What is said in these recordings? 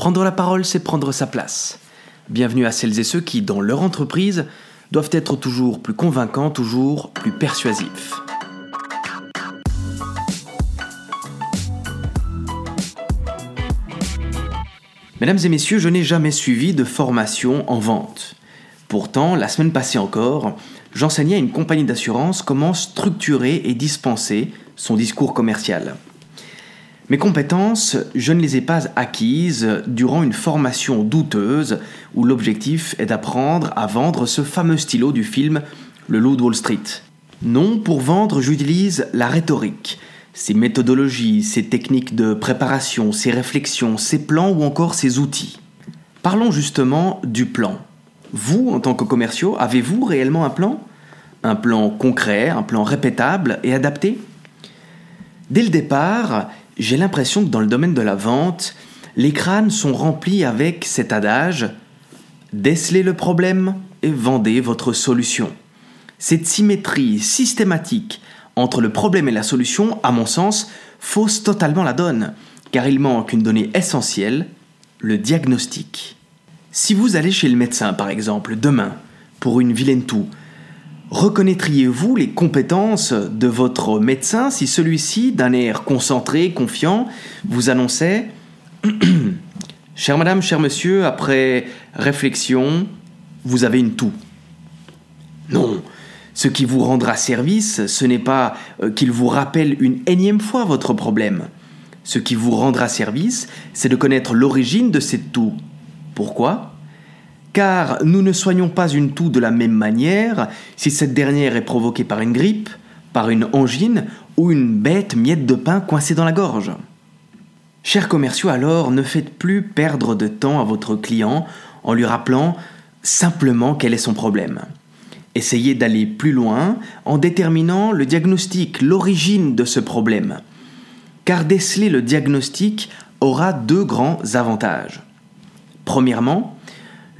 Prendre la parole, c'est prendre sa place. Bienvenue à celles et ceux qui, dans leur entreprise, doivent être toujours plus convaincants, toujours plus persuasifs. Mesdames et messieurs, je n'ai jamais suivi de formation en vente. Pourtant, la semaine passée encore, j'enseignais à une compagnie d'assurance comment structurer et dispenser son discours commercial. Mes compétences, je ne les ai pas acquises durant une formation douteuse où l'objectif est d'apprendre à vendre ce fameux stylo du film Le Loup de Wall Street. Non, pour vendre, j'utilise la rhétorique, ses méthodologies, ses techniques de préparation, ses réflexions, ses plans ou encore ses outils. Parlons justement du plan. Vous, en tant que commerciaux, avez-vous réellement un plan? Un plan concret, un plan répétable et adapté? Dès le départ, j'ai l'impression que dans le domaine de la vente, les crânes sont remplis avec cet adage décelez le problème et vendez votre solution. Cette symétrie systématique entre le problème et la solution, à mon sens, fausse totalement la donne, car il manque une donnée essentielle, le diagnostic. Si vous allez chez le médecin, par exemple, demain, pour une vilaine toux, Reconnaîtriez-vous les compétences de votre médecin si celui-ci, d'un air concentré, confiant, vous annonçait Chère madame, cher monsieur, après réflexion, vous avez une toux Non, ce qui vous rendra service, ce n'est pas euh, qu'il vous rappelle une énième fois votre problème. Ce qui vous rendra service, c'est de connaître l'origine de cette toux. Pourquoi? Car nous ne soignons pas une toux de la même manière si cette dernière est provoquée par une grippe, par une angine ou une bête miette de pain coincée dans la gorge. Chers commerciaux, alors ne faites plus perdre de temps à votre client en lui rappelant simplement quel est son problème. Essayez d'aller plus loin en déterminant le diagnostic, l'origine de ce problème. Car déceler le diagnostic aura deux grands avantages. Premièrement,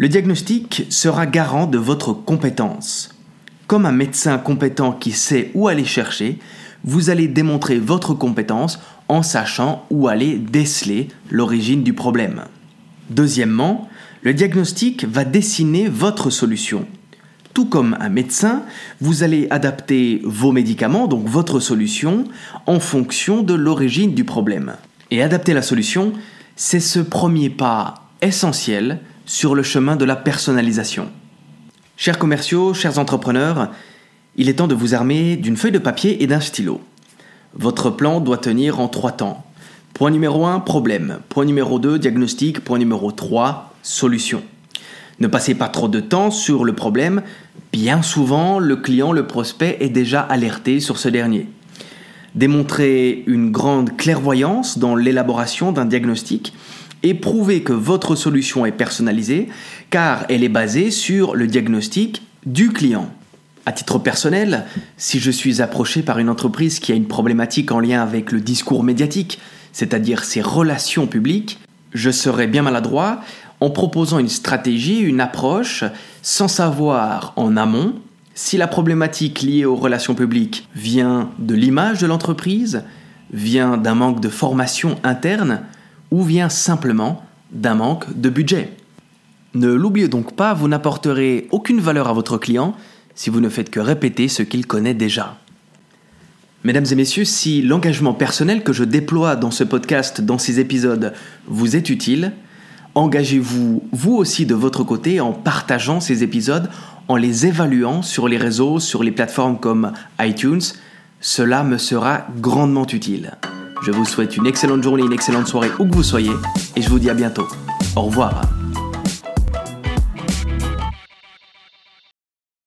le diagnostic sera garant de votre compétence. Comme un médecin compétent qui sait où aller chercher, vous allez démontrer votre compétence en sachant où aller déceler l'origine du problème. Deuxièmement, le diagnostic va dessiner votre solution. Tout comme un médecin, vous allez adapter vos médicaments, donc votre solution, en fonction de l'origine du problème. Et adapter la solution, c'est ce premier pas essentiel sur le chemin de la personnalisation. Chers commerciaux, chers entrepreneurs, il est temps de vous armer d'une feuille de papier et d'un stylo. Votre plan doit tenir en trois temps. Point numéro 1, problème. Point numéro 2, diagnostic. Point numéro 3, solution. Ne passez pas trop de temps sur le problème. Bien souvent, le client, le prospect est déjà alerté sur ce dernier. Démontrez une grande clairvoyance dans l'élaboration d'un diagnostic et prouver que votre solution est personnalisée car elle est basée sur le diagnostic du client. À titre personnel, si je suis approché par une entreprise qui a une problématique en lien avec le discours médiatique, c'est-à-dire ses relations publiques, je serais bien maladroit en proposant une stratégie, une approche, sans savoir en amont si la problématique liée aux relations publiques vient de l'image de l'entreprise, vient d'un manque de formation interne, ou vient simplement d'un manque de budget. Ne l'oubliez donc pas, vous n'apporterez aucune valeur à votre client si vous ne faites que répéter ce qu'il connaît déjà. Mesdames et messieurs, si l'engagement personnel que je déploie dans ce podcast, dans ces épisodes, vous est utile, engagez-vous vous aussi de votre côté en partageant ces épisodes, en les évaluant sur les réseaux, sur les plateformes comme iTunes. Cela me sera grandement utile. Je vous souhaite une excellente journée, une excellente soirée où que vous soyez et je vous dis à bientôt. Au revoir.